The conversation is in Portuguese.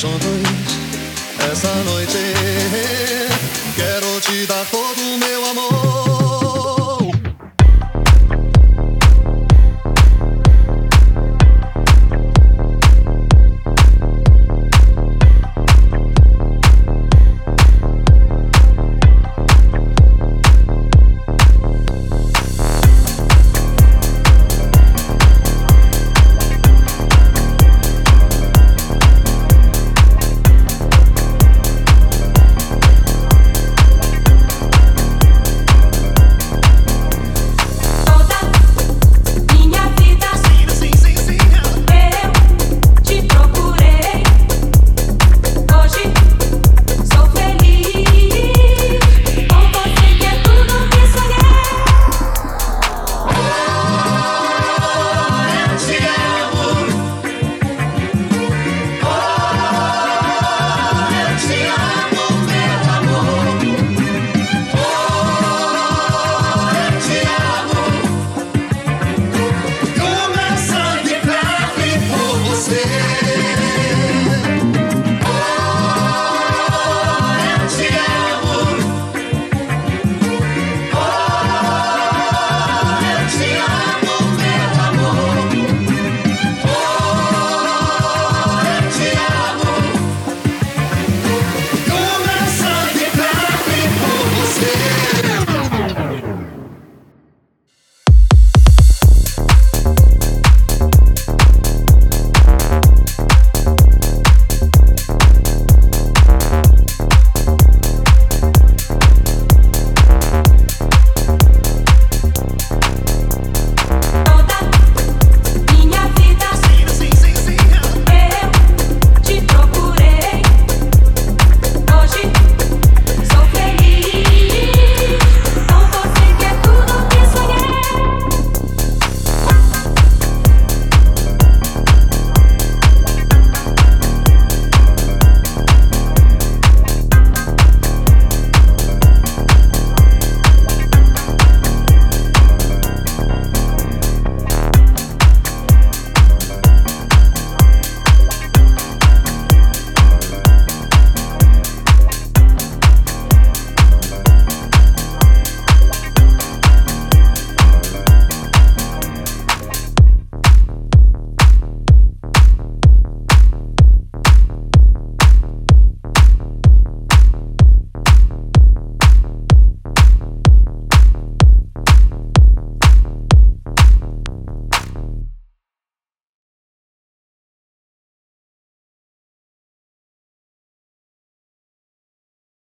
juntos essa noite. Thank you.